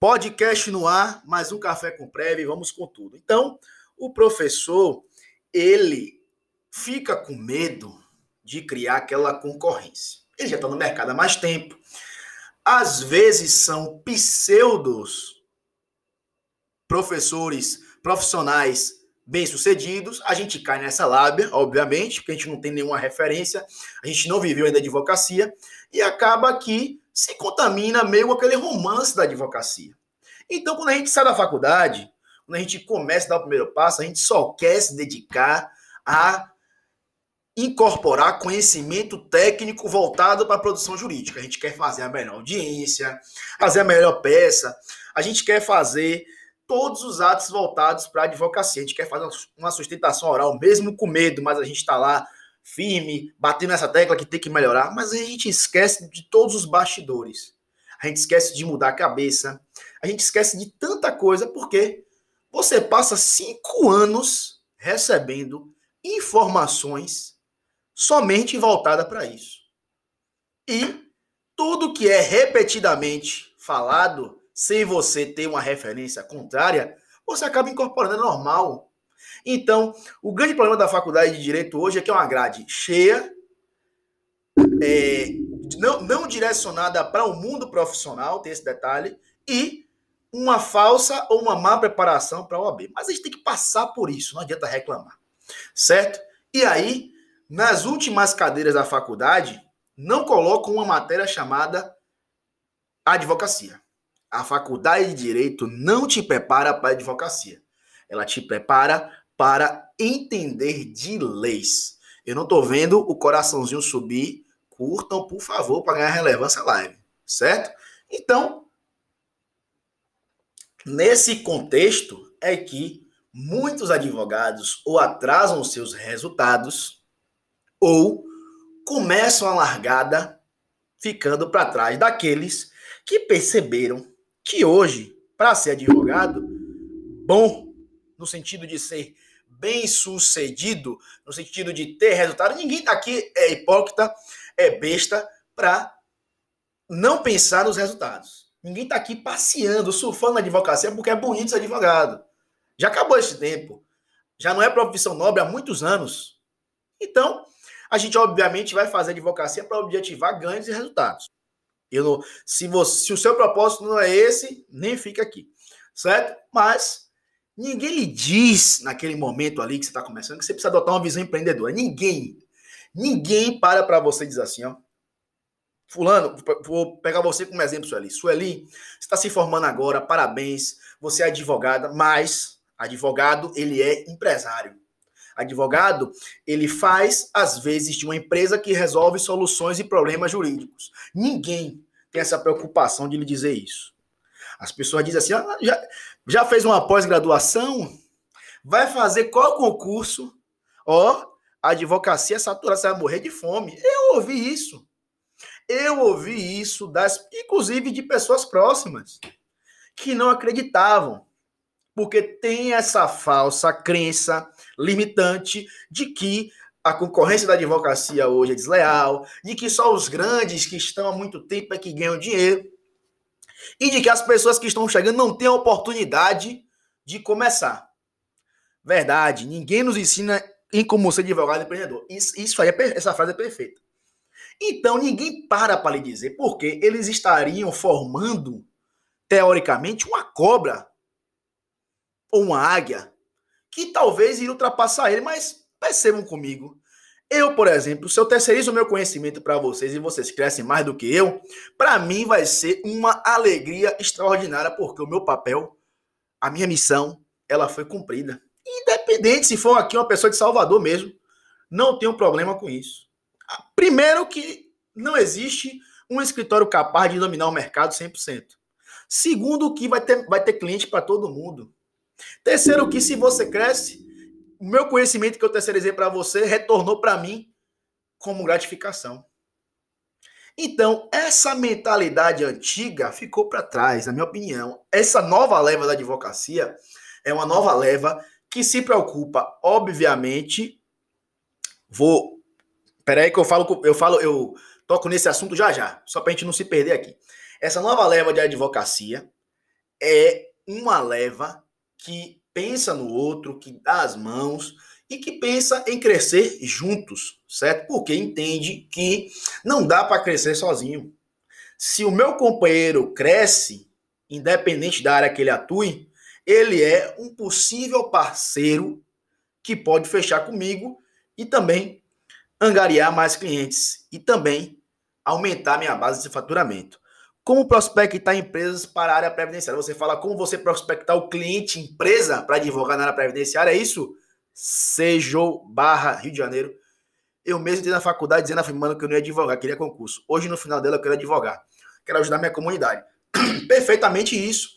Podcast no ar, mais um café com prévio, vamos com tudo. Então, o professor, ele fica com medo de criar aquela concorrência. Ele já está no mercado há mais tempo. Às vezes são pseudos professores profissionais bem-sucedidos, a gente cai nessa lábia, obviamente, porque a gente não tem nenhuma referência, a gente não viveu ainda advocacia, e acaba que se contamina meio aquele romance da advocacia. Então, quando a gente sai da faculdade, quando a gente começa a dar o primeiro passo, a gente só quer se dedicar a incorporar conhecimento técnico voltado para a produção jurídica. A gente quer fazer a melhor audiência, fazer a melhor peça, a gente quer fazer todos os atos voltados para a advocacia. A gente quer fazer uma sustentação oral, mesmo com medo, mas a gente está lá firme, batendo nessa tecla que tem que melhorar, mas a gente esquece de todos os bastidores. A gente esquece de mudar a cabeça, a gente esquece de tanta coisa, porque você passa cinco anos recebendo informações somente voltada para isso. E tudo que é repetidamente falado sem você ter uma referência contrária, você acaba incorporando, é normal. Então, o grande problema da faculdade de Direito hoje é que é uma grade cheia, é, não, não direcionada para o mundo profissional, tem esse detalhe, e uma falsa ou uma má preparação para a OAB. Mas a gente tem que passar por isso, não adianta reclamar. Certo? E aí, nas últimas cadeiras da faculdade, não colocam uma matéria chamada advocacia a faculdade de direito não te prepara para advocacia. Ela te prepara para entender de leis. Eu não estou vendo o coraçãozinho subir. Curtam, por favor, para ganhar relevância live, certo? Então, nesse contexto é que muitos advogados ou atrasam seus resultados ou começam a largada ficando para trás daqueles que perceberam que hoje, para ser advogado, bom, no sentido de ser bem sucedido, no sentido de ter resultado, ninguém aqui é hipócrita, é besta para não pensar nos resultados. Ninguém está aqui passeando, surfando na advocacia porque é bonito ser advogado. Já acabou esse tempo. Já não é profissão nobre há muitos anos. Então, a gente obviamente vai fazer advocacia para objetivar ganhos e resultados. Eu se, você, se o seu propósito não é esse, nem fica aqui, certo? Mas ninguém lhe diz naquele momento ali que você está começando que você precisa adotar uma visão empreendedora. Ninguém. Ninguém para para você dizer assim, ó. Fulano, vou pegar você como exemplo, Sueli. Sueli, você está se formando agora, parabéns. Você é advogada, mas advogado, ele é empresário. Advogado, ele faz, às vezes, de uma empresa que resolve soluções e problemas jurídicos. Ninguém tem essa preocupação de lhe dizer isso. As pessoas dizem assim: ah, já, já fez uma pós-graduação? Vai fazer qual concurso? Ó, oh, advocacia é saturada, você vai morrer de fome. Eu ouvi isso. Eu ouvi isso, das, inclusive de pessoas próximas, que não acreditavam porque tem essa falsa crença limitante de que a concorrência da advocacia hoje é desleal, de que só os grandes que estão há muito tempo é que ganham dinheiro, e de que as pessoas que estão chegando não têm a oportunidade de começar. Verdade, ninguém nos ensina em como ser advogado empreendedor. Isso, isso aí, é, essa frase é perfeita. Então, ninguém para para lhe dizer porque eles estariam formando, teoricamente, uma cobra ou uma águia que talvez iria ultrapassar ele, mas percebam comigo. Eu, por exemplo, se eu terceirizo o meu conhecimento para vocês e vocês crescem mais do que eu, para mim vai ser uma alegria extraordinária, porque o meu papel, a minha missão, ela foi cumprida. Independente se for aqui uma pessoa de Salvador mesmo, não tenho problema com isso. Primeiro que não existe um escritório capaz de dominar o mercado 100%. Segundo que vai ter, vai ter cliente para todo mundo. Terceiro, que se você cresce, o meu conhecimento que eu terceirizei para você retornou para mim como gratificação. Então, essa mentalidade antiga ficou para trás, na minha opinião. Essa nova leva da advocacia é uma nova leva que se preocupa, obviamente. Vou. Peraí, que eu falo, eu falo, eu toco nesse assunto já já, só para a gente não se perder aqui. Essa nova leva de advocacia é uma leva que pensa no outro, que dá as mãos e que pensa em crescer juntos, certo? Porque entende que não dá para crescer sozinho. Se o meu companheiro cresce, independente da área que ele atue, ele é um possível parceiro que pode fechar comigo e também angariar mais clientes e também aumentar minha base de faturamento. Como prospectar empresas para a área previdenciária? Você fala como você prospectar o cliente, empresa, para advogar na área previdenciária, é isso? Sejou barra Rio de Janeiro. Eu mesmo entrei na faculdade dizendo afirmando que eu não ia advogar, queria concurso. Hoje, no final dela, eu quero advogar. Quero ajudar minha comunidade. Perfeitamente isso.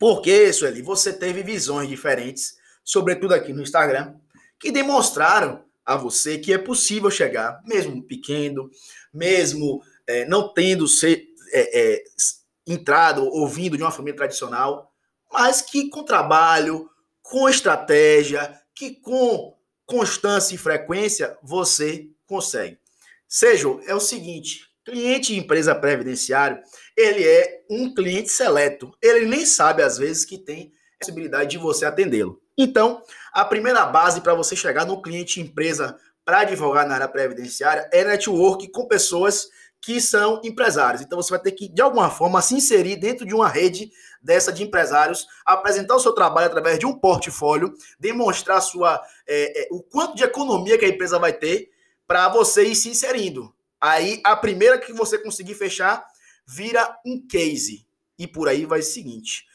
Porque, Sueli, você teve visões diferentes, sobretudo aqui no Instagram, que demonstraram a você que é possível chegar, mesmo pequeno, mesmo é, não tendo ser, é, é, entrado ou vindo de uma família tradicional, mas que com trabalho, com estratégia, que com constância e frequência você consegue. Seja, é o seguinte, cliente de empresa previdenciária, ele é um cliente seleto. Ele nem sabe, às vezes, que tem possibilidade de você atendê-lo. Então, a primeira base para você chegar no cliente empresa para advogar na área previdenciária é network com pessoas que são empresários. Então, você vai ter que, de alguma forma, se inserir dentro de uma rede dessa de empresários, apresentar o seu trabalho através de um portfólio, demonstrar sua, é, é, o quanto de economia que a empresa vai ter para você ir se inserindo. Aí, a primeira que você conseguir fechar vira um case. E por aí vai o seguinte.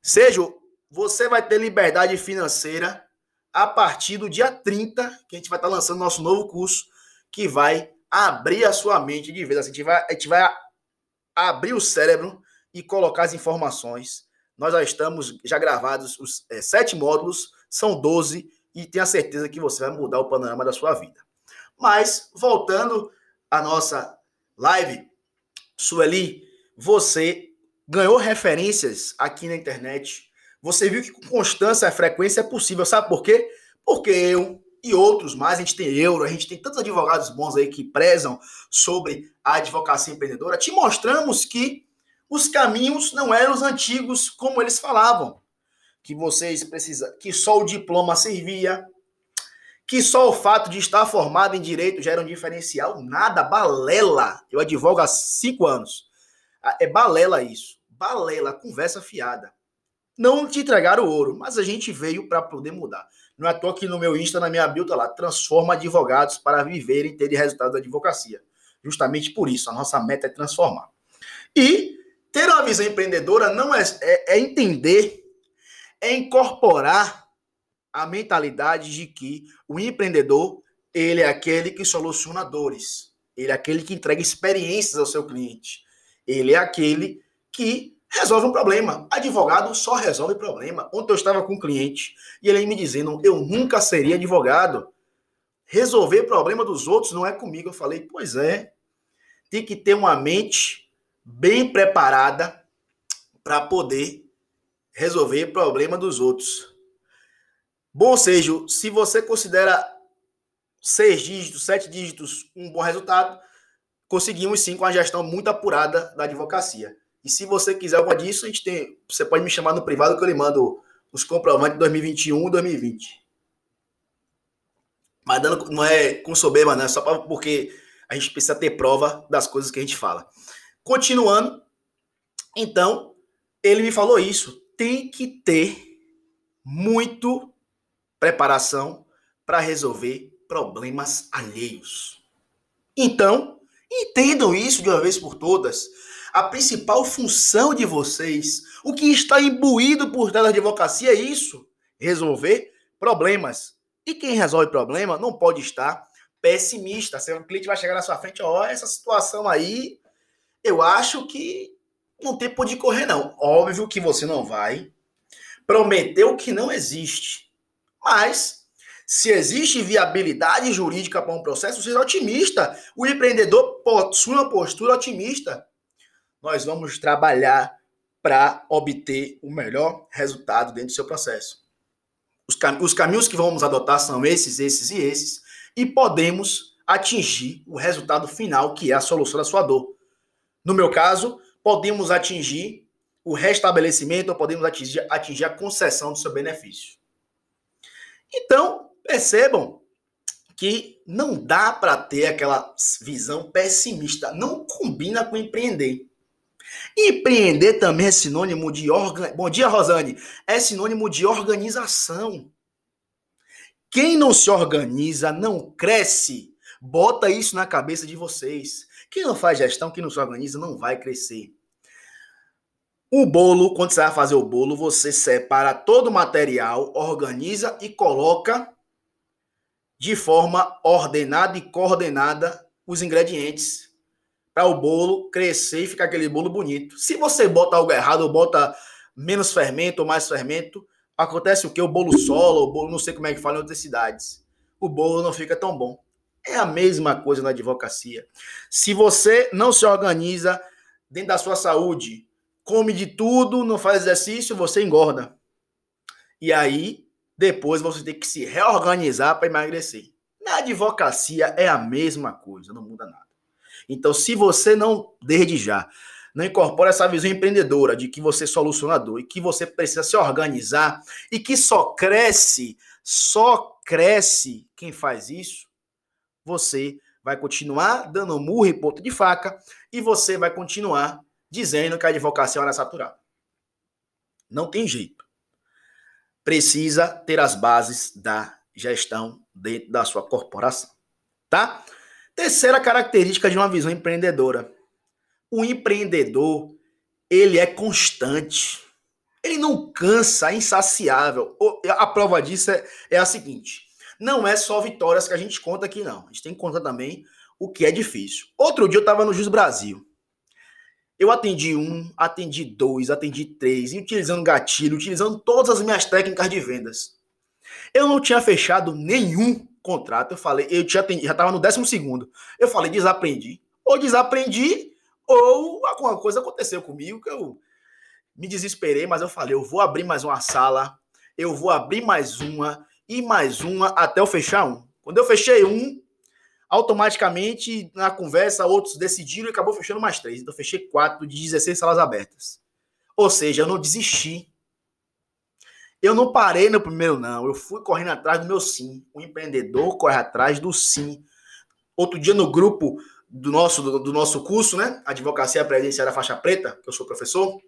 Seja, você vai ter liberdade financeira a partir do dia 30, que a gente vai estar lançando nosso novo curso, que vai abrir a sua mente de vez. A gente vai, a gente vai abrir o cérebro e colocar as informações. Nós já estamos já gravados os é, sete módulos, são 12, e tenho a certeza que você vai mudar o panorama da sua vida. Mas, voltando à nossa live, Sueli, você ganhou referências aqui na internet. Você viu que com constância a frequência é possível. Sabe por quê? Porque eu e outros mais, a gente tem euro, a gente tem tantos advogados bons aí que prezam sobre a advocacia empreendedora, te mostramos que os caminhos não eram os antigos como eles falavam. Que vocês precisam, que só o diploma servia, que só o fato de estar formado em direito já era um diferencial. Nada, balela. Eu advogo há cinco anos. Ah, é balela isso. Balela, conversa fiada. Não te entregaram o ouro, mas a gente veio para poder mudar. Não é à toa que no meu Insta, na minha bio, tá lá, transforma advogados para viverem e terem resultado da advocacia. Justamente por isso, a nossa meta é transformar. E ter uma visão empreendedora não é, é, é entender, é incorporar a mentalidade de que o empreendedor ele é aquele que soluciona dores, ele é aquele que entrega experiências ao seu cliente, ele é aquele que resolve um problema. Advogado só resolve problema. Ontem eu estava com um cliente e ele me dizendo: eu nunca seria advogado. Resolver problema dos outros não é comigo. Eu falei: pois é, tem que ter uma mente bem preparada para poder resolver problema dos outros. Bom, seja, se você considera seis dígitos, sete dígitos um bom resultado, conseguimos sim com a gestão muito apurada da advocacia. E se você quiser alguma disso, a gente tem, você pode me chamar no privado que eu lhe mando os comprovantes de 2021 e 2020. Mas dando, não é com soberba, não, é só pra, porque a gente precisa ter prova das coisas que a gente fala. Continuando, então, ele me falou isso. Tem que ter muito preparação para resolver problemas alheios. Então, entendam isso de uma vez por todas. A principal função de vocês, o que está imbuído por trás da advocacia é isso: resolver problemas. E quem resolve problema não pode estar pessimista. Se um cliente vai chegar na sua frente, ó, oh, essa situação aí, eu acho que não tem por onde correr, não. Óbvio que você não vai prometer o que não existe. Mas, se existe viabilidade jurídica para um processo, seja otimista. O empreendedor possui uma postura otimista. Nós vamos trabalhar para obter o melhor resultado dentro do seu processo. Os, cam os caminhos que vamos adotar são esses, esses e esses, e podemos atingir o resultado final, que é a solução da sua dor. No meu caso, podemos atingir o restabelecimento ou podemos atingir, atingir a concessão do seu benefício. Então, percebam que não dá para ter aquela visão pessimista, não combina com empreender. Empreender também é sinônimo de organ... Bom dia, Rosane. É sinônimo de organização. Quem não se organiza não cresce. Bota isso na cabeça de vocês. Quem não faz gestão, quem não se organiza, não vai crescer. O bolo, quando você vai fazer o bolo, você separa todo o material, organiza e coloca de forma ordenada e coordenada os ingredientes para o bolo crescer e ficar aquele bolo bonito. Se você bota algo errado, ou bota menos fermento ou mais fermento, acontece o que? O bolo solo, o bolo não sei como é que fala em outras cidades. O bolo não fica tão bom. É a mesma coisa na advocacia. Se você não se organiza dentro da sua saúde, come de tudo, não faz exercício, você engorda. E aí depois você tem que se reorganizar para emagrecer. Na advocacia é a mesma coisa, não muda nada. Então, se você não, desde já, não incorpora essa visão empreendedora de que você é solucionador e que você precisa se organizar e que só cresce, só cresce quem faz isso, você vai continuar dando murro e ponto de faca e você vai continuar dizendo que a advocacia é saturada. Não tem jeito precisa ter as bases da gestão dentro da sua corporação, tá? Terceira característica de uma visão empreendedora. O empreendedor, ele é constante. Ele não cansa, é insaciável. A prova disso é, é a seguinte: não é só vitórias que a gente conta aqui, não. A gente tem que contar também o que é difícil. Outro dia eu estava no Jus Brasil. Eu atendi um, atendi dois, atendi três, e utilizando gatilho, utilizando todas as minhas técnicas de vendas. Eu não tinha fechado nenhum contrato. Eu falei, eu tinha atendi, já estava no décimo segundo. Eu falei, desaprendi. Ou desaprendi, ou alguma coisa aconteceu comigo que eu me desesperei, mas eu falei, eu vou abrir mais uma sala, eu vou abrir mais uma e mais uma até eu fechar um. Quando eu fechei um, automaticamente, na conversa, outros decidiram e acabou fechando mais três. Então, fechei quatro de 16 salas abertas. Ou seja, eu não desisti. Eu não parei no primeiro, não. Eu fui correndo atrás do meu sim. O empreendedor corre atrás do sim. Outro dia, no grupo do nosso, do, do nosso curso, né? Advocacia Previdenciária Faixa Preta, que eu sou professor,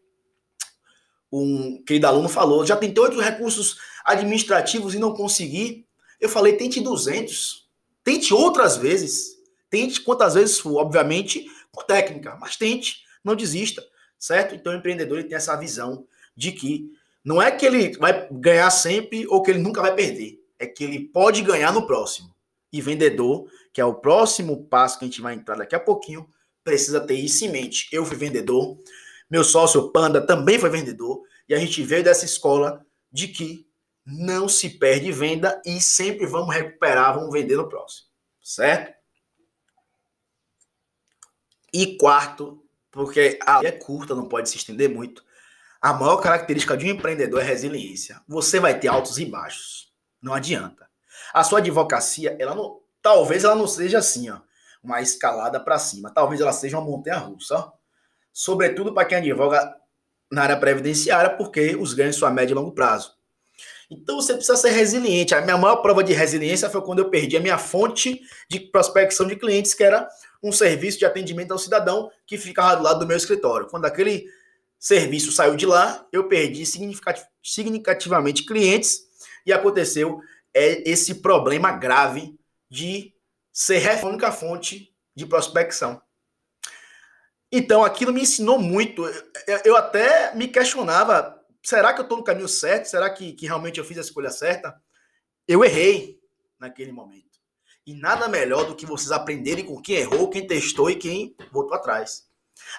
um querido aluno falou: já tentei outros recursos administrativos e não consegui. Eu falei: tente 200. Tente outras vezes. Tente quantas vezes for, obviamente, com técnica, mas tente, não desista, certo? Então o empreendedor ele tem essa visão de que não é que ele vai ganhar sempre ou que ele nunca vai perder, é que ele pode ganhar no próximo. E vendedor, que é o próximo passo que a gente vai entrar daqui a pouquinho, precisa ter isso em mente. Eu fui vendedor, meu sócio Panda também foi vendedor, e a gente veio dessa escola de que não se perde venda e sempre vamos recuperar, vamos vender no próximo, certo? E quarto, porque a é curta, não pode se estender muito, a maior característica de um empreendedor é resiliência. Você vai ter altos e baixos, não adianta. A sua advocacia, ela não, talvez ela não seja assim, ó, uma escalada para cima, talvez ela seja uma montanha russa, ó. sobretudo para quem advoga na área previdenciária, porque os ganhos são a médio e longo prazo. Então você precisa ser resiliente. A minha maior prova de resiliência foi quando eu perdi a minha fonte de prospecção de clientes, que era um serviço de atendimento ao cidadão que ficava do lado do meu escritório. Quando aquele serviço saiu de lá, eu perdi significativamente clientes e aconteceu é, esse problema grave de ser a única fonte de prospecção. Então, aquilo me ensinou muito. Eu até me questionava será que eu estou no caminho certo? Será que, que realmente eu fiz a escolha certa? Eu errei naquele momento. E nada melhor do que vocês aprenderem com quem errou, quem testou e quem voltou atrás.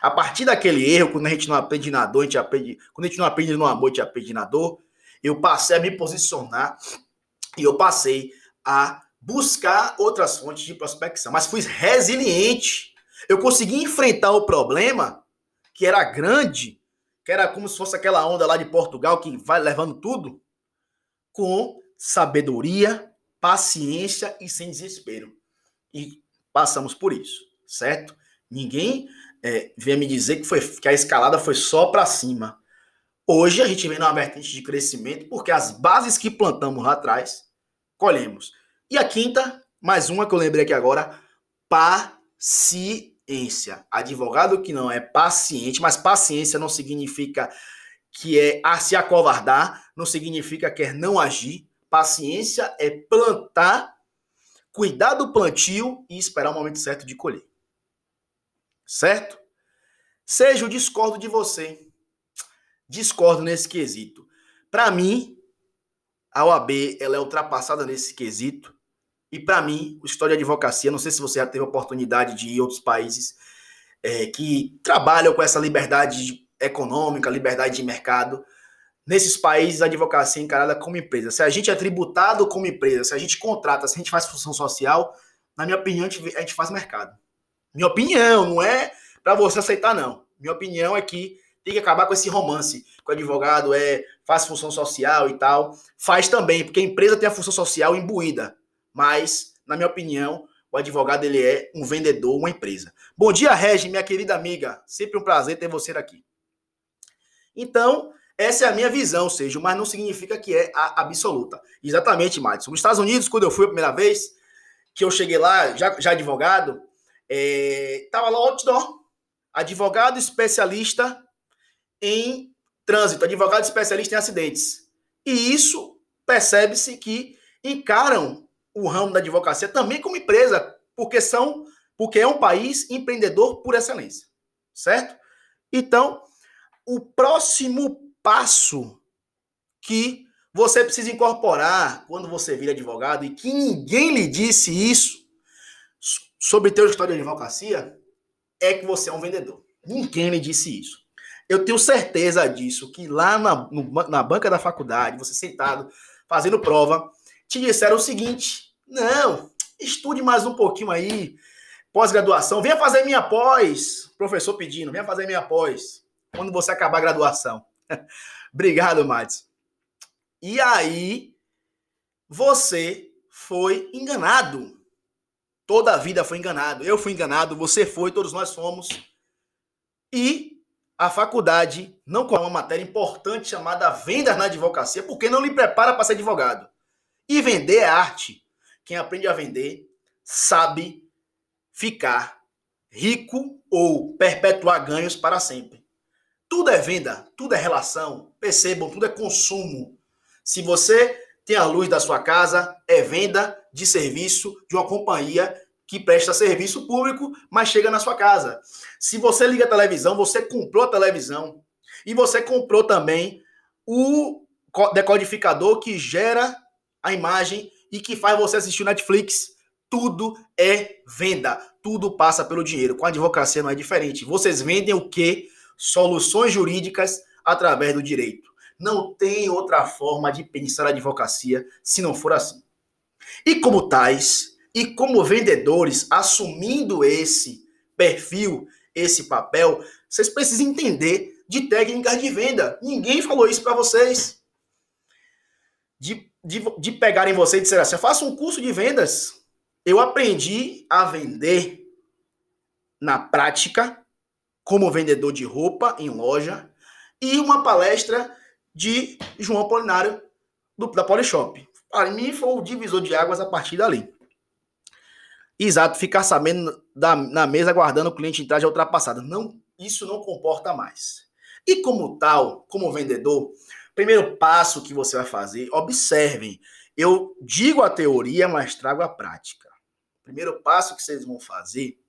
A partir daquele erro, quando a gente não aprende na dor, a gente aprende. Quando a gente não aprende no amor, a gente aprende na dor. Eu passei a me posicionar e eu passei a buscar outras fontes de prospecção. Mas fui resiliente. Eu consegui enfrentar o problema, que era grande, que era como se fosse aquela onda lá de Portugal que vai levando tudo, com sabedoria, paciência e sem desespero. E passamos por isso, certo? Ninguém é, venha me dizer que, foi, que a escalada foi só para cima. Hoje a gente vem numa vertente de crescimento porque as bases que plantamos lá atrás, colhemos. E a quinta, mais uma que eu lembrei aqui agora, paciência. Advogado que não é paciente, mas paciência não significa que é a se acovardar, não significa que é não agir. Paciência é plantar, cuidar do plantio e esperar o momento certo de colher. Certo? Seja o discordo de você. Discordo nesse quesito. Para mim, a OAB ela é ultrapassada nesse quesito. E para mim, o história de advocacia, não sei se você já teve oportunidade de ir a outros países é, que trabalham com essa liberdade econômica, liberdade de mercado. Nesses países, a advocacia é encarada como empresa. Se a gente é tributado como empresa, se a gente contrata, se a gente faz função social, na minha opinião, a gente faz mercado. Minha opinião, não é para você aceitar, não. Minha opinião é que tem que acabar com esse romance que o advogado é faz função social e tal. Faz também, porque a empresa tem a função social imbuída. Mas, na minha opinião, o advogado ele é um vendedor, uma empresa. Bom dia, Regi, minha querida amiga. Sempre um prazer ter você aqui. Então, essa é a minha visão, seja, mas não significa que é a absoluta. Exatamente, Madison. Nos Estados Unidos, quando eu fui a primeira vez, que eu cheguei lá, já, já advogado, é, tava lá outdoor, advogado especialista em trânsito, advogado especialista em acidentes. E isso percebe-se que encaram o ramo da advocacia também como empresa, porque são, porque é um país empreendedor por excelência, certo? Então, o próximo passo que você precisa incorporar quando você vira advogado e que ninguém lhe disse isso sobre teu história de advocacia é que você é um vendedor. Ninguém lhe disse isso. Eu tenho certeza disso, que lá na, no, na banca da faculdade, você sentado, fazendo prova, te disseram o seguinte: não, estude mais um pouquinho aí, pós-graduação, venha fazer minha pós, professor pedindo, venha fazer minha pós, quando você acabar a graduação. Obrigado, Matos. E aí, você foi enganado. Toda a vida foi enganado. Eu fui enganado, você foi, todos nós fomos. E a faculdade não com uma matéria importante chamada vendas na advocacia, porque não lhe prepara para ser advogado. E vender é arte. Quem aprende a vender sabe ficar rico ou perpetuar ganhos para sempre. Tudo é venda, tudo é relação. Percebam, tudo é consumo. Se você tem a luz da sua casa, é venda de serviço de uma companhia que presta serviço público, mas chega na sua casa. Se você liga a televisão, você comprou a televisão e você comprou também o decodificador que gera a imagem e que faz você assistir Netflix. Tudo é venda, tudo passa pelo dinheiro. Com a advocacia não é diferente. Vocês vendem o quê? Soluções jurídicas através do direito. Não tem outra forma de pensar a advocacia se não for assim. E como tais, e como vendedores, assumindo esse perfil, esse papel, vocês precisam entender de técnicas de venda. Ninguém falou isso para vocês. De, de, de pegarem você e dizer assim: faça um curso de vendas. Eu aprendi a vender na prática, como vendedor de roupa em loja, e uma palestra de João Polinário do, da Polishop. Para mim foi o divisor de águas a partir dali. Exato, ficar sabendo da, na mesa aguardando o cliente entrar já é ultrapassado. Não, isso não comporta mais. E como tal, como vendedor, primeiro passo que você vai fazer, observem. Eu digo a teoria, mas trago a prática. Primeiro passo que vocês vão fazer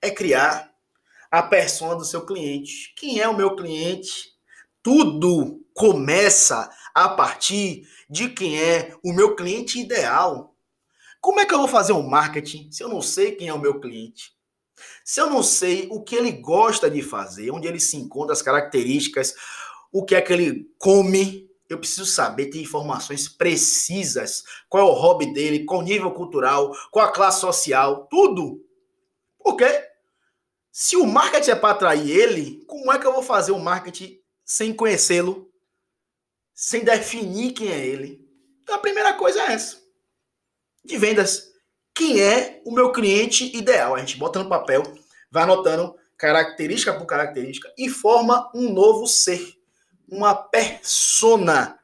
é criar a persona do seu cliente. Quem é o meu cliente? Tudo começa a partir de quem é o meu cliente ideal. Como é que eu vou fazer um marketing se eu não sei quem é o meu cliente? Se eu não sei o que ele gosta de fazer, onde ele se encontra, as características, o que é que ele come, eu preciso saber, ter informações precisas. Qual é o hobby dele, qual o nível cultural, qual a classe social, tudo. Por quê? Se o marketing é para atrair ele, como é que eu vou fazer o marketing sem conhecê-lo, sem definir quem é ele? Então a primeira coisa é essa de vendas. Quem é o meu cliente ideal? A gente bota no papel, vai anotando característica por característica e forma um novo ser. uma persona,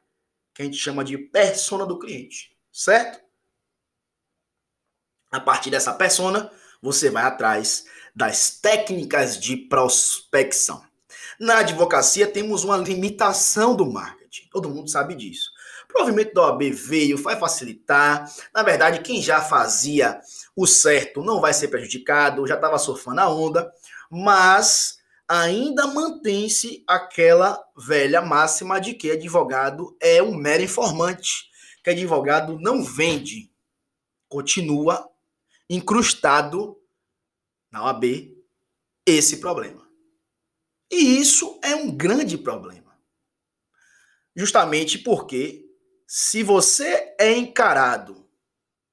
que a gente chama de persona do cliente, certo? A partir dessa persona, você vai atrás das técnicas de prospecção. Na advocacia, temos uma limitação do marketing. Todo mundo sabe disso. Provavelmente da OAB veio, vai facilitar. Na verdade, quem já fazia o certo não vai ser prejudicado, já estava surfando a onda, mas ainda mantém-se aquela velha máxima de que advogado é um mero informante, que advogado não vende, continua incrustado na OAB esse problema. E isso é um grande problema. Justamente porque se você é encarado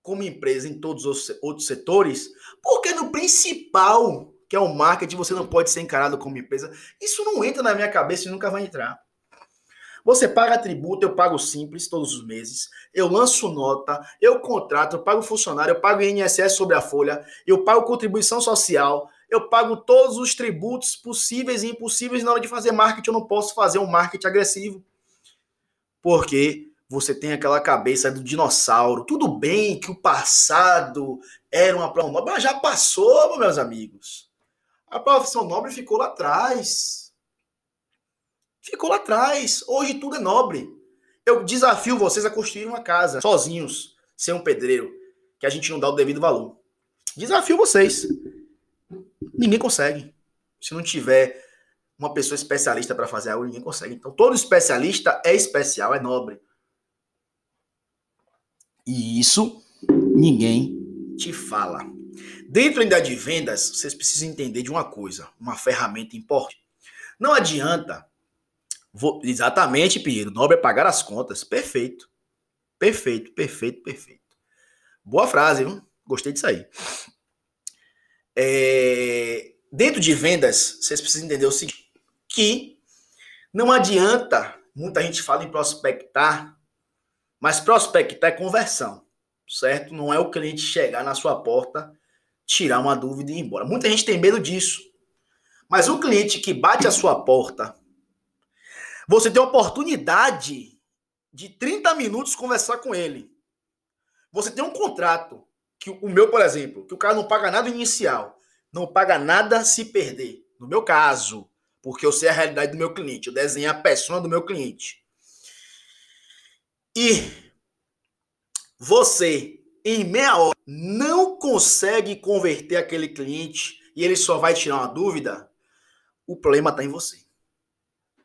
como empresa em todos os outros setores, porque no principal, que é o marketing, você não pode ser encarado como empresa? Isso não entra na minha cabeça e nunca vai entrar. Você paga tributo, eu pago simples todos os meses. Eu lanço nota, eu contrato, eu pago funcionário, eu pago INSS sobre a folha, eu pago contribuição social, eu pago todos os tributos possíveis e impossíveis na hora de fazer marketing. Eu não posso fazer um marketing agressivo. Porque você tem aquela cabeça do dinossauro. Tudo bem que o passado era uma profissão nobre, mas já passou, meus amigos. A profissão nobre ficou lá atrás. Ficou lá atrás. Hoje tudo é nobre. Eu desafio vocês a construir uma casa sozinhos, sem um pedreiro, que a gente não dá o devido valor. Desafio vocês. Ninguém consegue. Se não tiver uma pessoa especialista para fazer algo, ninguém consegue. Então, todo especialista é especial, é nobre. E isso ninguém te fala. Dentro ainda de vendas, vocês precisam entender de uma coisa, uma ferramenta importante. Não adianta vou, exatamente, Pinheiro, nobre é pagar as contas. Perfeito. Perfeito, perfeito, perfeito. Boa frase, viu? Gostei disso aí. É, dentro de vendas, vocês precisam entender o seguinte: que não adianta, muita gente fala em prospectar, mas prospectar é conversão, certo? Não é o cliente chegar na sua porta, tirar uma dúvida e ir embora. Muita gente tem medo disso. Mas o cliente que bate a sua porta, você tem a oportunidade de 30 minutos conversar com ele. Você tem um contrato, que o meu, por exemplo, que o cara não paga nada inicial, não paga nada se perder. No meu caso, porque eu sei a realidade do meu cliente, eu desenho a persona do meu cliente e você, em meia hora, não consegue converter aquele cliente e ele só vai tirar uma dúvida, o problema está em você.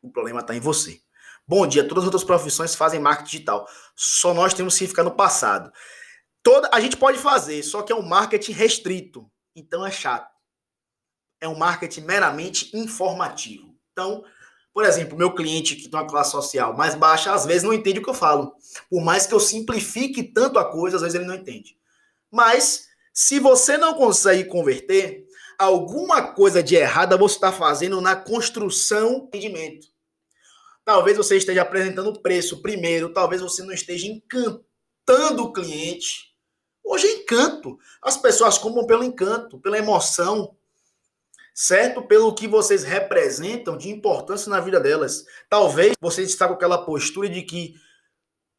O problema está em você. Bom dia, todas as outras profissões fazem marketing digital. Só nós temos que ficar no passado. Toda, a gente pode fazer, só que é um marketing restrito. Então é chato. É um marketing meramente informativo. Então, por exemplo, meu cliente que tem uma classe social mais baixa, às vezes não entende o que eu falo. Por mais que eu simplifique tanto a coisa, às vezes ele não entende. Mas, se você não consegue converter, alguma coisa de errada você está fazendo na construção do entendimento. Talvez você esteja apresentando o preço primeiro, talvez você não esteja encantando o cliente. Hoje é encanto. As pessoas compram pelo encanto, pela emoção, certo? Pelo que vocês representam de importância na vida delas. Talvez você está com aquela postura de que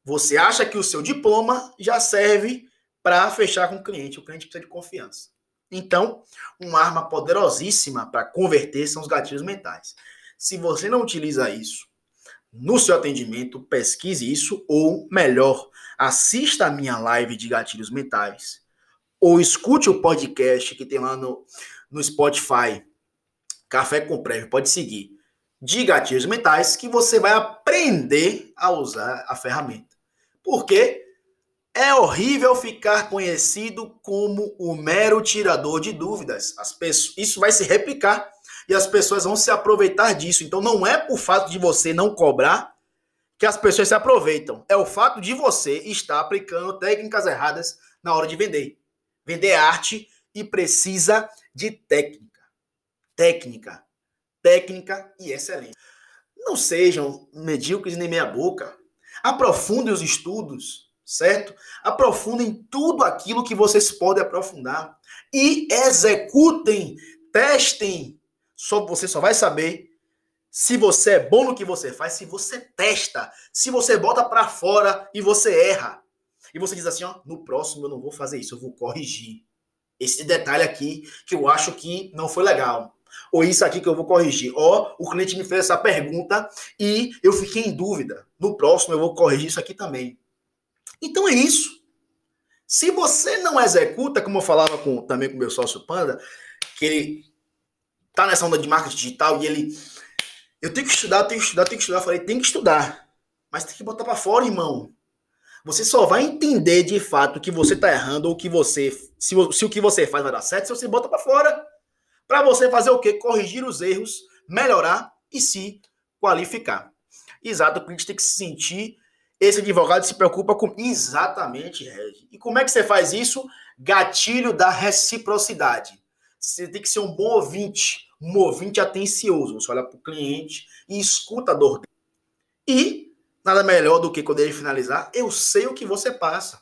você acha que o seu diploma já serve para fechar com o cliente. O cliente precisa de confiança. Então, uma arma poderosíssima para converter são os gatilhos mentais. Se você não utiliza isso no seu atendimento, pesquise isso, ou melhor, assista a minha live de gatilhos mentais, ou escute o podcast que tem lá no, no Spotify, Café com Prévio, pode seguir, de gatilhos mentais, que você vai aprender a usar a ferramenta. Porque é horrível ficar conhecido como o mero tirador de dúvidas. As pessoas, isso vai se replicar e as pessoas vão se aproveitar disso. Então não é por fato de você não cobrar que as pessoas se aproveitam. É o fato de você estar aplicando técnicas erradas na hora de vender. Vender arte e precisa de técnica técnica. Técnica e excelência. Não sejam medíocres nem meia-boca. Aprofundem os estudos, certo? Aprofundem tudo aquilo que vocês podem aprofundar. E executem, testem. Só, você só vai saber se você é bom no que você faz, se você testa, se você bota para fora e você erra. E você diz assim, ó, no próximo eu não vou fazer isso, eu vou corrigir. Esse detalhe aqui que eu acho que não foi legal. Ou isso aqui que eu vou corrigir. Ó, o cliente me fez essa pergunta e eu fiquei em dúvida. No próximo eu vou corrigir isso aqui também. Então é isso. Se você não executa, como eu falava com, também com o meu sócio Panda, que ele tá nessa onda de marketing digital e ele eu tenho que estudar, tenho que estudar, tenho que estudar. Eu falei, tem que estudar. Mas tem que botar para fora, irmão. Você só vai entender de fato que você tá errando ou que você. Se, se o que você faz vai dar certo, se você bota para fora. Para você fazer o quê? Corrigir os erros, melhorar e se qualificar. Exato, o cliente tem que se sentir. Esse advogado se preocupa com. Exatamente, Regi. E como é que você faz isso? Gatilho da reciprocidade. Você tem que ser um bom ouvinte um ouvinte atencioso. Você olha para o cliente e escuta a dor dele. E nada melhor do que quando ele finalizar, eu sei o que você passa.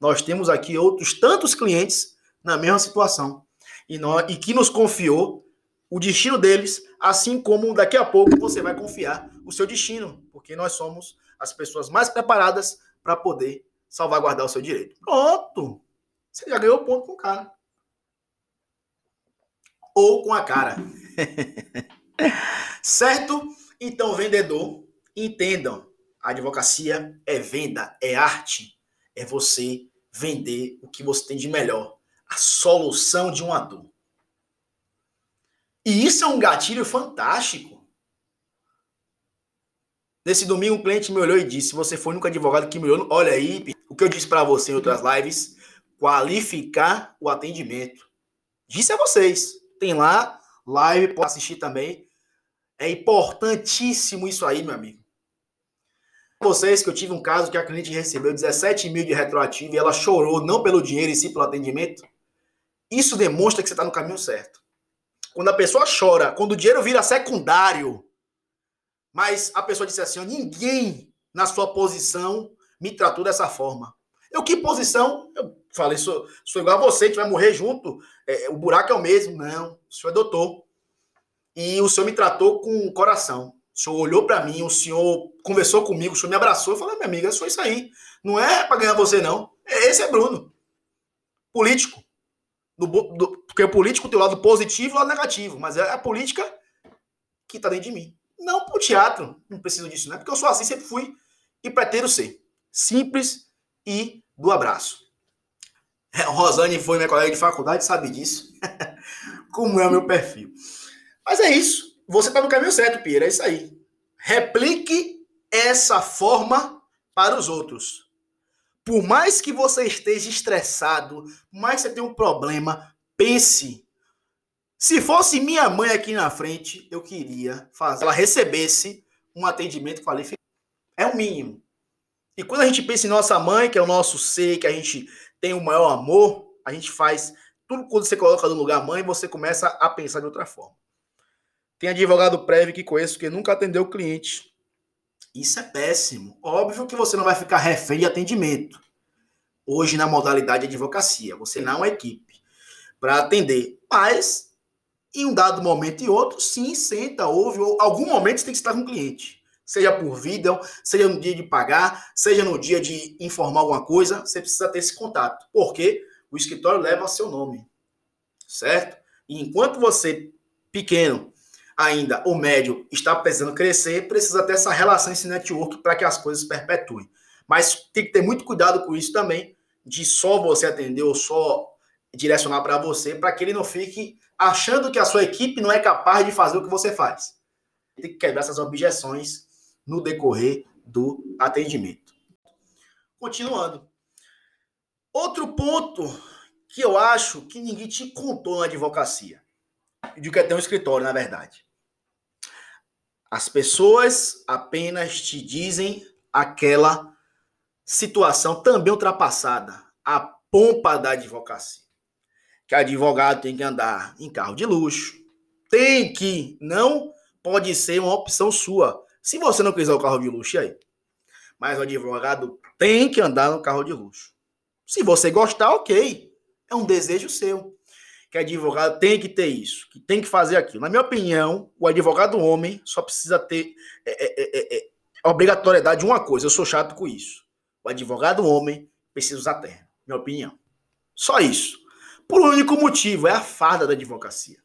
Nós temos aqui outros tantos clientes na mesma situação e, nós, e que nos confiou o destino deles, assim como daqui a pouco você vai confiar o seu destino, porque nós somos as pessoas mais preparadas para poder salvaguardar o seu direito. Pronto! Você já ganhou ponto com o cara ou com a cara. certo? Então, vendedor, entendam: a advocacia é venda, é arte, é você vender o que você tem de melhor, a solução de uma dor. E isso é um gatilho fantástico. Nesse domingo, um cliente me olhou e disse: Você foi único advogado que me olhou. Olha aí, o que eu disse para você em outras lives: qualificar o atendimento. Disse a vocês. Tem lá, live, pode assistir também. É importantíssimo isso aí, meu amigo. Vocês que eu tive um caso que a cliente recebeu 17 mil de retroativo e ela chorou, não pelo dinheiro e sim pelo atendimento. Isso demonstra que você está no caminho certo. Quando a pessoa chora, quando o dinheiro vira secundário, mas a pessoa disse assim: ninguém na sua posição me tratou dessa forma. Eu, que posição? Eu falei, sou, sou igual a você, a gente vai morrer junto. É, o buraco é o mesmo. Não, o senhor é doutor. E o senhor me tratou com o coração. O senhor olhou para mim, o senhor conversou comigo, o senhor me abraçou. Eu falei, minha amiga, é só isso aí. Não é para ganhar você, não. É, esse é Bruno. Político. Do, do, porque o político tem o lado positivo e o lado negativo. Mas é a política que está dentro de mim. Não pro teatro. Não preciso disso, né? Porque eu sou assim, sempre fui e pretendo ser. Simples e do abraço. Rosane foi minha colega de faculdade, sabe disso. Como é o meu perfil. Mas é isso. Você está no caminho certo, Pira. É isso aí. Replique essa forma para os outros. Por mais que você esteja estressado, por mais que você tenha um problema, pense. Se fosse minha mãe aqui na frente, eu queria fazer ela recebesse um atendimento qualificado. É o mínimo. E quando a gente pensa em nossa mãe, que é o nosso ser, que a gente tem o maior amor, a gente faz tudo quando você coloca no lugar mãe, você começa a pensar de outra forma. Tem advogado prévio que conheço que nunca atendeu o cliente. Isso é péssimo. Óbvio que você não vai ficar refém de atendimento. Hoje, na modalidade de advocacia, você não é uma equipe para atender. Mas, em um dado momento e outro, sim, senta, ouve. Ou, algum momento você tem que estar com o cliente seja por vídeo, seja no dia de pagar, seja no dia de informar alguma coisa, você precisa ter esse contato, porque o escritório leva seu nome, certo? E enquanto você, pequeno, ainda, ou médio, está precisando crescer, precisa ter essa relação, esse network para que as coisas perpetuem. Mas tem que ter muito cuidado com isso também, de só você atender ou só direcionar para você, para que ele não fique achando que a sua equipe não é capaz de fazer o que você faz. Tem que quebrar essas objeções no decorrer do atendimento. Continuando. Outro ponto que eu acho que ninguém te contou na advocacia, de que é ter um escritório, na verdade. As pessoas apenas te dizem aquela situação também ultrapassada, a pompa da advocacia. Que advogado tem que andar em carro de luxo, tem que, não pode ser uma opção sua. Se você não quiser o carro de luxo, aí? Mas o advogado tem que andar no carro de luxo. Se você gostar, ok. É um desejo seu. que advogado tem que ter isso, que tem que fazer aquilo. Na minha opinião, o advogado homem só precisa ter é, é, é, é obrigatoriedade de uma coisa. Eu sou chato com isso. O advogado homem precisa usar terno. Minha opinião. Só isso. Por um único motivo, é a farda da advocacia.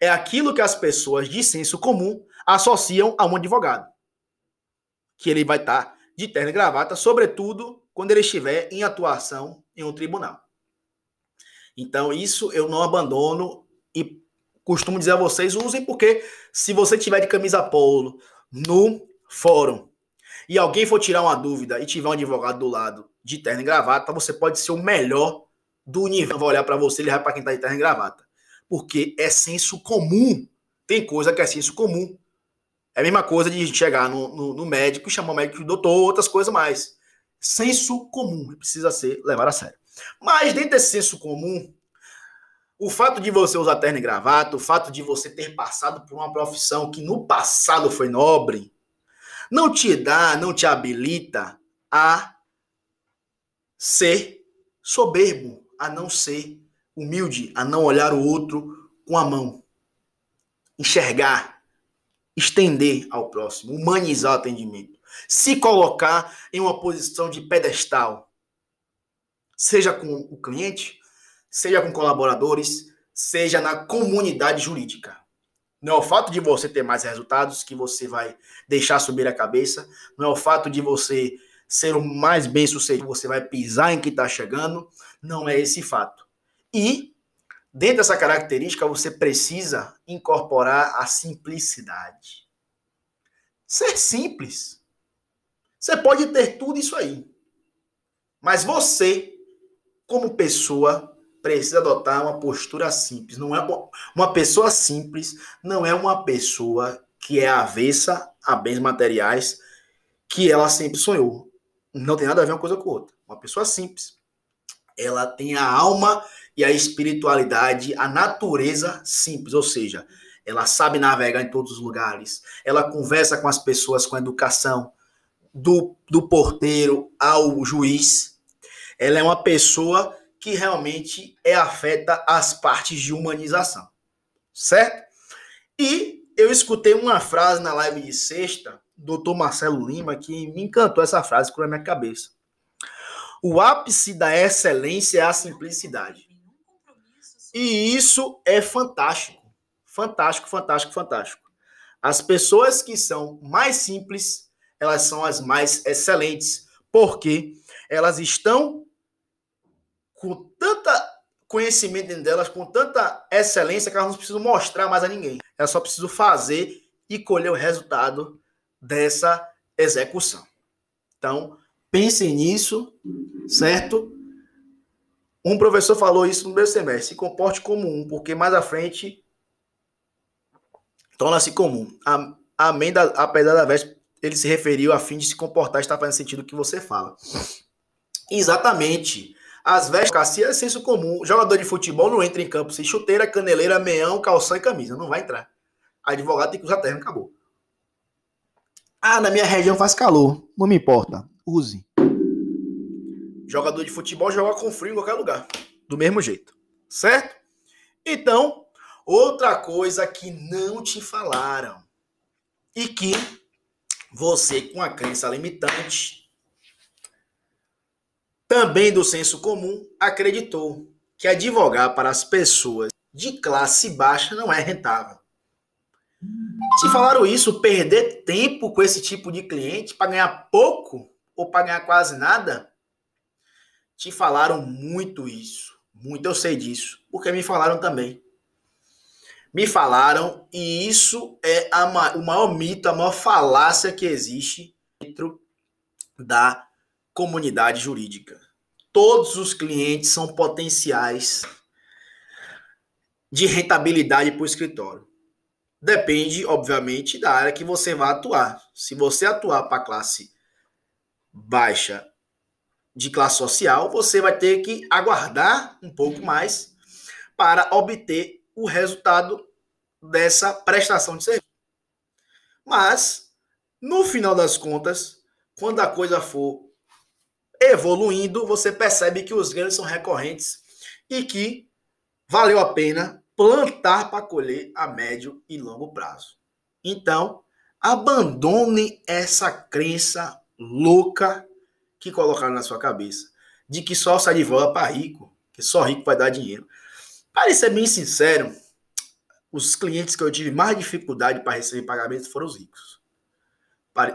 É aquilo que as pessoas de senso comum associam a um advogado. Que ele vai estar de terno e gravata, sobretudo quando ele estiver em atuação em um tribunal. Então, isso eu não abandono e costumo dizer a vocês, usem, porque se você tiver de camisa polo no fórum e alguém for tirar uma dúvida e tiver um advogado do lado de terno e gravata, você pode ser o melhor do nível. Vai olhar para você, ele vai para quem está de terno e gravata. Porque é senso comum. Tem coisa que é senso comum. É a mesma coisa de chegar no, no, no médico e chamar o médico de doutor, outras coisas mais. Senso comum precisa ser levado a sério. Mas dentro desse senso comum, o fato de você usar terno e gravata, o fato de você ter passado por uma profissão que no passado foi nobre, não te dá, não te habilita a ser soberbo, a não ser humilde, a não olhar o outro com a mão. Enxergar, estender ao próximo, humanizar o atendimento, se colocar em uma posição de pedestal seja com o cliente, seja com colaboradores, seja na comunidade jurídica. Não é o fato de você ter mais resultados que você vai deixar subir a cabeça, não é o fato de você ser o mais bem sucedido, você vai pisar em quem está chegando, não é esse fato. E, dentro dessa característica, você precisa incorporar a simplicidade. Ser simples. Você pode ter tudo isso aí. Mas você como pessoa, precisa adotar uma postura simples. Não é uma pessoa simples, não é uma pessoa que é avessa a bens materiais que ela sempre sonhou. Não tem nada a ver uma coisa com outra. Uma pessoa simples, ela tem a alma e a espiritualidade, a natureza simples, ou seja, ela sabe navegar em todos os lugares, ela conversa com as pessoas com educação, do, do porteiro ao juiz, ela é uma pessoa que realmente é afeta as partes de humanização, certo? E eu escutei uma frase na live de sexta, doutor Marcelo Lima, que me encantou essa frase, ficou na minha cabeça. O ápice da excelência é a simplicidade. E isso é fantástico. Fantástico, fantástico, fantástico. As pessoas que são mais simples, elas são as mais excelentes, porque elas estão com tanta conhecimento dentro delas, com tanta excelência que elas não precisam mostrar mais a ninguém. Elas só precisam fazer e colher o resultado dessa execução. Então, pensem nisso, certo? Um professor falou isso no meu semestre. Se comporte como um, porque mais à frente torna-se comum. Amém, da, apesar da vez ele se referiu a fim de se comportar, está fazendo sentido o que você fala. Exatamente. As vestes é senso comum. Jogador de futebol não entra em campo sem chuteira, caneleira, meião, calção e camisa. Não vai entrar. Advogado tem que usar terno, acabou. Ah, na minha região faz calor. Não me importa. Use. Jogador de futebol joga com frio em qualquer lugar. Do mesmo jeito. Certo? Então, outra coisa que não te falaram. E que você, com a crença limitante, também do senso comum, acreditou que advogar para as pessoas de classe baixa não é rentável. Se falaram isso, perder tempo com esse tipo de cliente para ganhar pouco ou para ganhar quase nada, te falaram muito isso. Muito eu sei disso, porque me falaram também. Me falaram, e isso é a, o maior mito, a maior falácia que existe dentro da comunidade jurídica. Todos os clientes são potenciais de rentabilidade para o escritório. Depende, obviamente, da área que você vai atuar. Se você atuar para a classe baixa de classe social, você vai ter que aguardar um pouco mais para obter o resultado dessa prestação de serviço. Mas, no final das contas, quando a coisa for evoluindo, você percebe que os ganhos são recorrentes e que valeu a pena plantar para colher a médio e longo prazo. Então, abandone essa crença louca que colocaram na sua cabeça de que só sai de volta para rico, que só rico vai dar dinheiro. Para ser bem sincero, os clientes que eu tive mais dificuldade para receber pagamentos foram os ricos.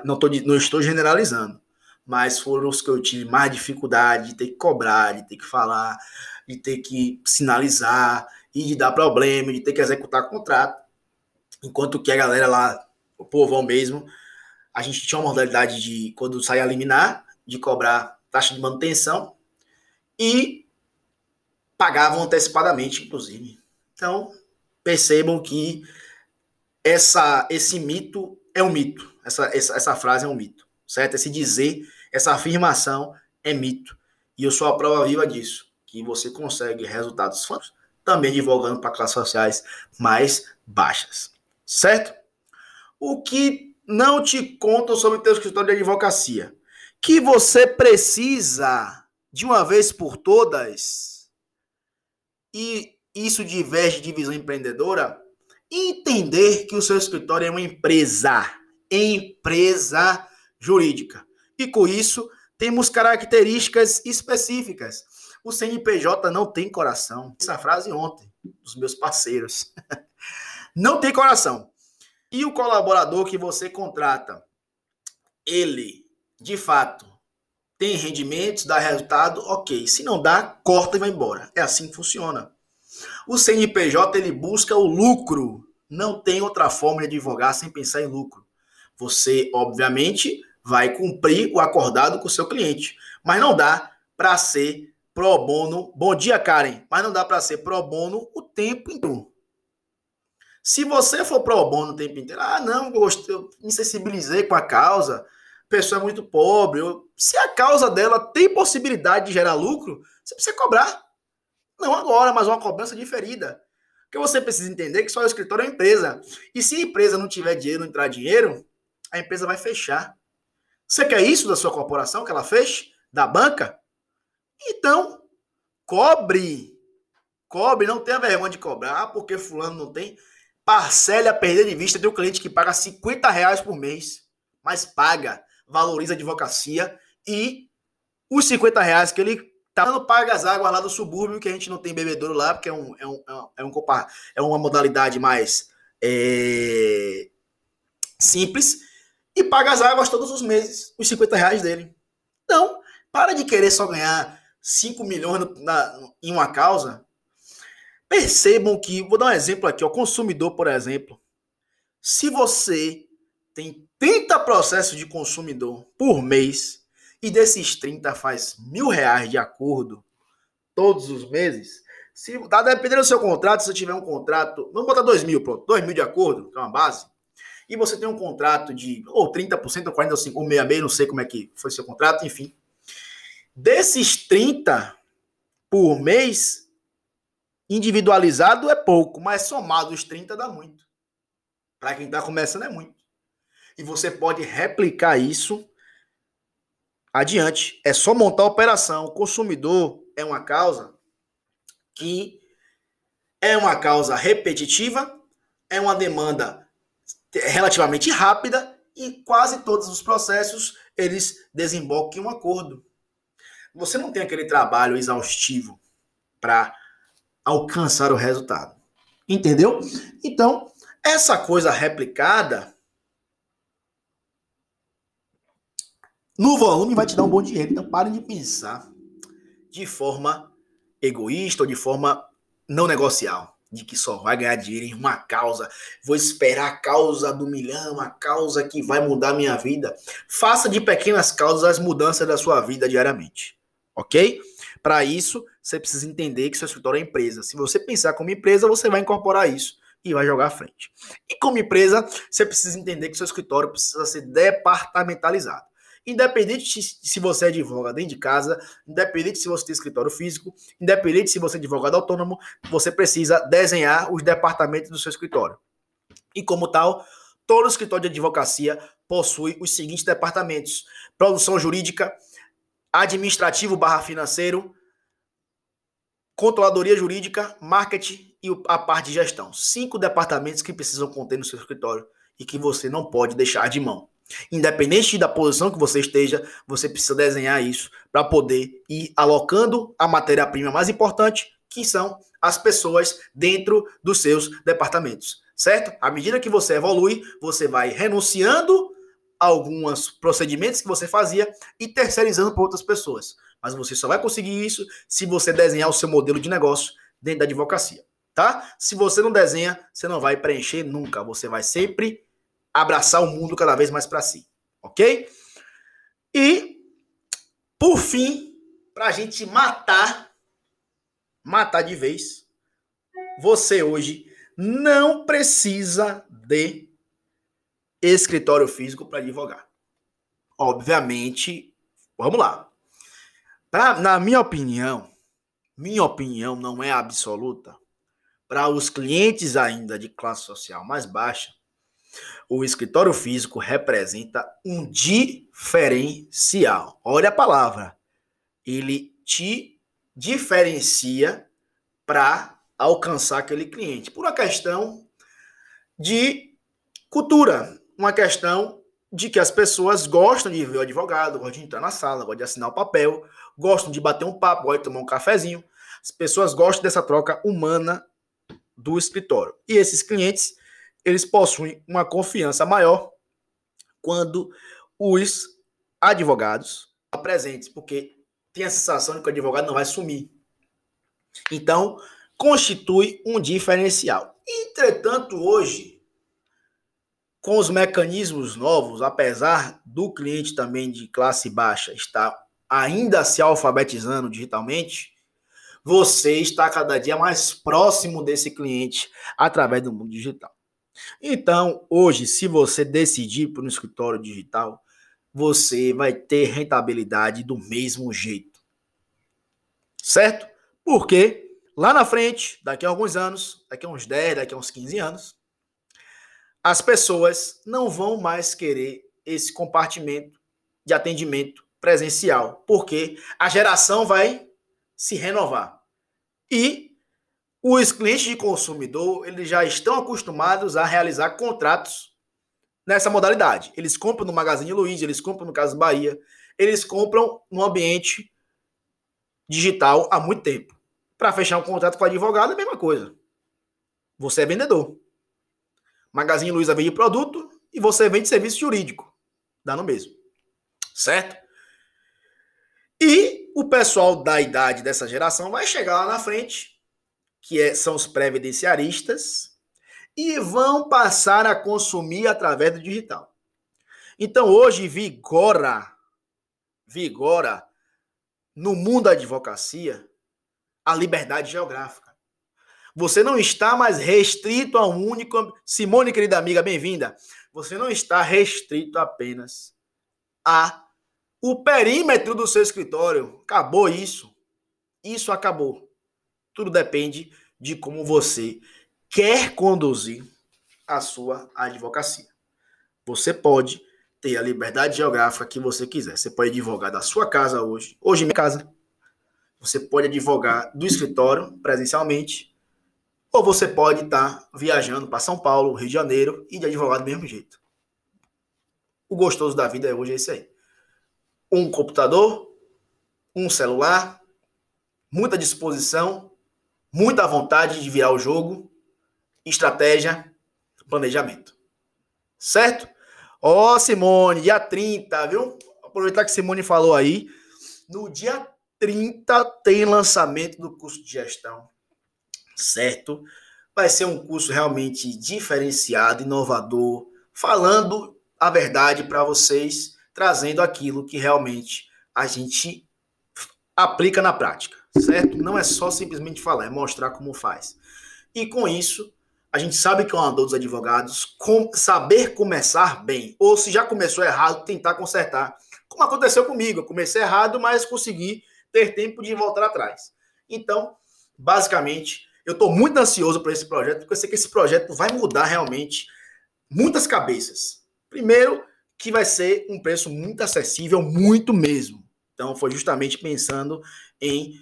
Não, tô, não estou generalizando, mas foram os que eu tive mais dificuldade de ter que cobrar, de ter que falar, de ter que sinalizar e de dar problema, de ter que executar contrato. Enquanto que a galera lá, o povão mesmo, a gente tinha uma modalidade de, quando sair a liminar, de cobrar taxa de manutenção e pagavam antecipadamente, inclusive. Então, percebam que essa, esse mito é um mito. Essa, essa, essa frase é um mito, certo? Esse dizer, essa afirmação é mito. E eu sou a prova viva disso, que você consegue resultados fãs também divulgando para classes sociais mais baixas, certo? O que não te contam sobre o teu escritório de advocacia? Que você precisa, de uma vez por todas, e isso diverge de visão empreendedora, entender que o seu escritório é uma empresa, empresa jurídica. E com isso, temos características específicas. O CNPJ não tem coração. Essa frase ontem, dos meus parceiros. não tem coração. E o colaborador que você contrata, ele, de fato, tem rendimentos, dá resultado, ok. Se não dá, corta e vai embora. É assim que funciona. O CNPJ ele busca o lucro. Não tem outra forma de advogar sem pensar em lucro. Você, obviamente, vai cumprir o acordado com o seu cliente, mas não dá para ser pro bono. Bom dia, Karen. Mas não dá para ser pro bono o tempo inteiro. Se você for pro bono o tempo inteiro, ah, não, gostei, me sensibilizei com a causa, pessoa é muito pobre. Eu, se a causa dela tem possibilidade de gerar lucro, você precisa cobrar. Não agora, mas uma cobrança diferida. Porque você precisa entender que só o escritório é empresa. E se a empresa não tiver dinheiro, não entrar dinheiro, a empresa vai fechar. Você quer isso da sua corporação, que ela feche? Da banca? Então, cobre. Cobre, não tenha vergonha de cobrar, porque fulano não tem. Parcele a perder de vista. Tem um cliente que paga 50 reais por mês, mas paga, valoriza a advocacia e os 50 reais que ele Tá dando paga as águas lá do subúrbio, que a gente não tem bebedouro lá, porque é, um, é, um, é, um, é uma modalidade mais é, simples, e paga as águas todos os meses, os 50 reais dele. Então, para de querer só ganhar 5 milhões no, na, em uma causa. Percebam que, vou dar um exemplo aqui, o consumidor, por exemplo. Se você tem 30 processos de consumidor por mês, e desses 30 faz mil reais de acordo todos os meses, se tá dependendo do seu contrato, se você tiver um contrato, vamos botar 2 mil, pronto, 2 mil de acordo, que é uma base, e você tem um contrato de ou 30% ou 45% ou meia meia, não sei como é que foi seu contrato, enfim. Desses 30 por mês, individualizado é pouco, mas somado os 30 dá muito. Para quem está começando é muito. E você pode replicar isso adiante. É só montar a operação. O consumidor é uma causa que é uma causa repetitiva, é uma demanda relativamente rápida e quase todos os processos eles desembocam em um acordo. Você não tem aquele trabalho exaustivo para alcançar o resultado. Entendeu? Então, essa coisa replicada no volume vai te dar um bom dinheiro. Então parem de pensar de forma egoísta ou de forma não negocial. De que só vai ganhar dinheiro em uma causa. Vou esperar a causa do milhão, a causa que vai mudar minha vida. Faça de pequenas causas as mudanças da sua vida diariamente. Ok? Para isso, você precisa entender que seu escritório é empresa. Se você pensar como empresa, você vai incorporar isso e vai jogar à frente. E como empresa, você precisa entender que seu escritório precisa ser departamentalizado. Independente se você é advogado dentro de casa, independente se você tem escritório físico, independente se você é advogado autônomo, você precisa desenhar os departamentos do seu escritório. E como tal, todo escritório de advocacia possui os seguintes departamentos: produção jurídica, administrativo barra financeiro, controladoria jurídica, marketing e a parte de gestão. Cinco departamentos que precisam conter no seu escritório e que você não pode deixar de mão. Independente da posição que você esteja, você precisa desenhar isso para poder ir alocando a matéria-prima mais importante, que são as pessoas dentro dos seus departamentos, certo? À medida que você evolui, você vai renunciando a alguns procedimentos que você fazia e terceirizando para outras pessoas. Mas você só vai conseguir isso se você desenhar o seu modelo de negócio dentro da advocacia, tá? Se você não desenha, você não vai preencher nunca. Você vai sempre abraçar o mundo cada vez mais para si, ok? E, por fim, para a gente matar, matar de vez, você hoje não precisa de escritório físico para advogar. Obviamente, vamos lá. Pra, na minha opinião, minha opinião não é absoluta, para os clientes ainda de classe social mais baixa, o escritório físico representa um diferencial. Olha a palavra. Ele te diferencia para alcançar aquele cliente. Por uma questão de cultura, uma questão de que as pessoas gostam de ver o advogado, gostam de entrar na sala, gostam de assinar o papel, gostam de bater um papo, gostam de tomar um cafezinho. As pessoas gostam dessa troca humana do escritório. E esses clientes eles possuem uma confiança maior quando os advogados estão presentes, porque tem a sensação de que o advogado não vai sumir. Então, constitui um diferencial. Entretanto, hoje, com os mecanismos novos, apesar do cliente também de classe baixa estar ainda se alfabetizando digitalmente, você está cada dia mais próximo desse cliente através do mundo digital. Então, hoje, se você decidir para um escritório digital, você vai ter rentabilidade do mesmo jeito. Certo? Porque lá na frente, daqui a alguns anos, daqui a uns 10, daqui a uns 15 anos, as pessoas não vão mais querer esse compartimento de atendimento presencial, porque a geração vai se renovar. E os clientes de consumidor, eles já estão acostumados a realizar contratos nessa modalidade. Eles compram no Magazine Luiza, eles compram no Casa Bahia, eles compram no ambiente digital há muito tempo. Para fechar um contrato com advogado, é a mesma coisa. Você é vendedor. Magazine Luiza vende produto e você vende serviço jurídico. Dá no mesmo. Certo? E o pessoal da idade dessa geração vai chegar lá na frente que é, são os previdenciaristas, e vão passar a consumir através do digital. Então, hoje vigora, vigora no mundo da advocacia a liberdade geográfica. Você não está mais restrito a um único. Simone, querida amiga, bem-vinda. Você não está restrito apenas a o perímetro do seu escritório. Acabou isso. Isso acabou. Tudo depende de como você quer conduzir a sua advocacia. Você pode ter a liberdade geográfica que você quiser. Você pode advogar da sua casa hoje, hoje em minha casa. Você pode advogar do escritório presencialmente, ou você pode estar viajando para São Paulo, Rio de Janeiro e de advogar do mesmo jeito. O gostoso da vida é hoje é esse aí. Um computador, um celular, muita disposição muita vontade de virar o jogo, estratégia, planejamento. Certo? Ó, oh, Simone, dia 30, viu? Aproveitar que Simone falou aí. No dia 30 tem lançamento do curso de gestão. Certo? Vai ser um curso realmente diferenciado, inovador, falando a verdade para vocês, trazendo aquilo que realmente a gente aplica na prática certo? Não é só simplesmente falar, é mostrar como faz. E com isso, a gente sabe que é uma dor dos advogados com, saber começar bem, ou se já começou errado, tentar consertar. Como aconteceu comigo, eu comecei errado, mas consegui ter tempo de voltar atrás. Então, basicamente, eu estou muito ansioso por esse projeto, porque eu sei que esse projeto vai mudar realmente muitas cabeças. Primeiro, que vai ser um preço muito acessível, muito mesmo. Então, foi justamente pensando em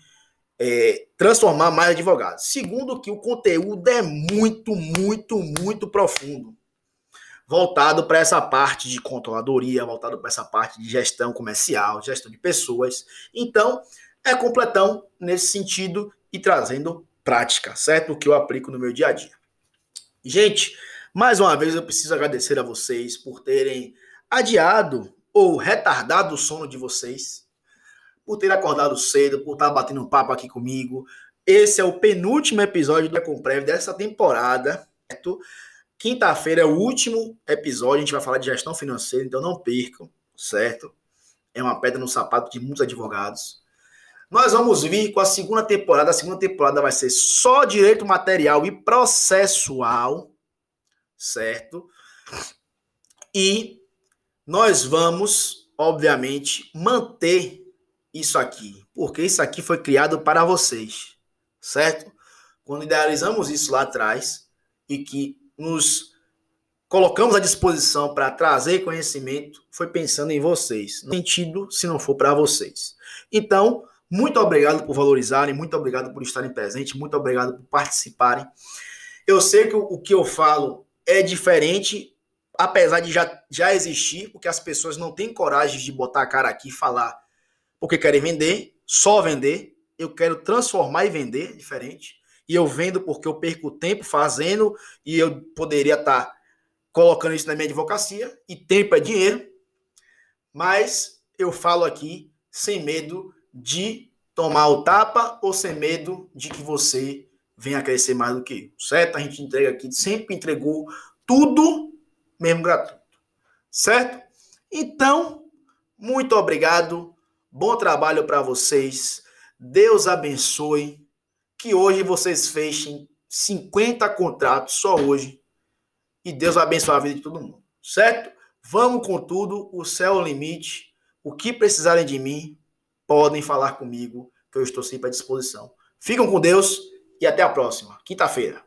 é, transformar mais advogados. Segundo, que o conteúdo é muito, muito, muito profundo. Voltado para essa parte de controladoria, voltado para essa parte de gestão comercial, gestão de pessoas. Então, é completão nesse sentido e trazendo prática, certo? O que eu aplico no meu dia a dia. Gente, mais uma vez eu preciso agradecer a vocês por terem adiado ou retardado o sono de vocês, por ter acordado cedo, por estar batendo um papo aqui comigo. Esse é o penúltimo episódio do Ecomprev dessa temporada, certo? Quinta-feira é o último episódio, a gente vai falar de gestão financeira, então não percam, certo? É uma pedra no sapato de muitos advogados. Nós vamos vir com a segunda temporada. A segunda temporada vai ser só direito material e processual, certo? E nós vamos, obviamente, manter isso aqui, porque isso aqui foi criado para vocês, certo? Quando idealizamos isso lá atrás e que nos colocamos à disposição para trazer conhecimento, foi pensando em vocês. No sentido, se não for para vocês. Então, muito obrigado por valorizarem, muito obrigado por estarem presentes, muito obrigado por participarem. Eu sei que o, que eu falo é diferente, apesar de já, já existir, porque as pessoas não têm coragem de botar a cara aqui e falar porque querem vender, só vender. Eu quero transformar e vender, diferente. E eu vendo porque eu perco tempo fazendo e eu poderia estar tá colocando isso na minha advocacia, e tempo é dinheiro. Mas eu falo aqui sem medo de tomar o tapa ou sem medo de que você venha a crescer mais do que eu, certo? A gente entrega aqui, sempre entregou tudo mesmo gratuito, certo? Então, muito obrigado, bom trabalho para vocês, Deus abençoe, que hoje vocês fechem 50 contratos só hoje e Deus abençoe a vida de todo mundo, certo? Vamos com tudo, o céu é o limite, o que precisarem de mim, podem falar comigo, que eu estou sempre à disposição. Ficam com Deus e até a próxima, quinta-feira.